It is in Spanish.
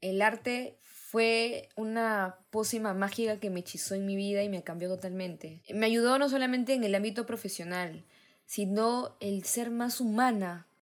El arte fue una pócima mágica que me hechizó en mi vida y me cambió totalmente. Me ayudó no solamente en el ámbito profesional, sino el ser más humana,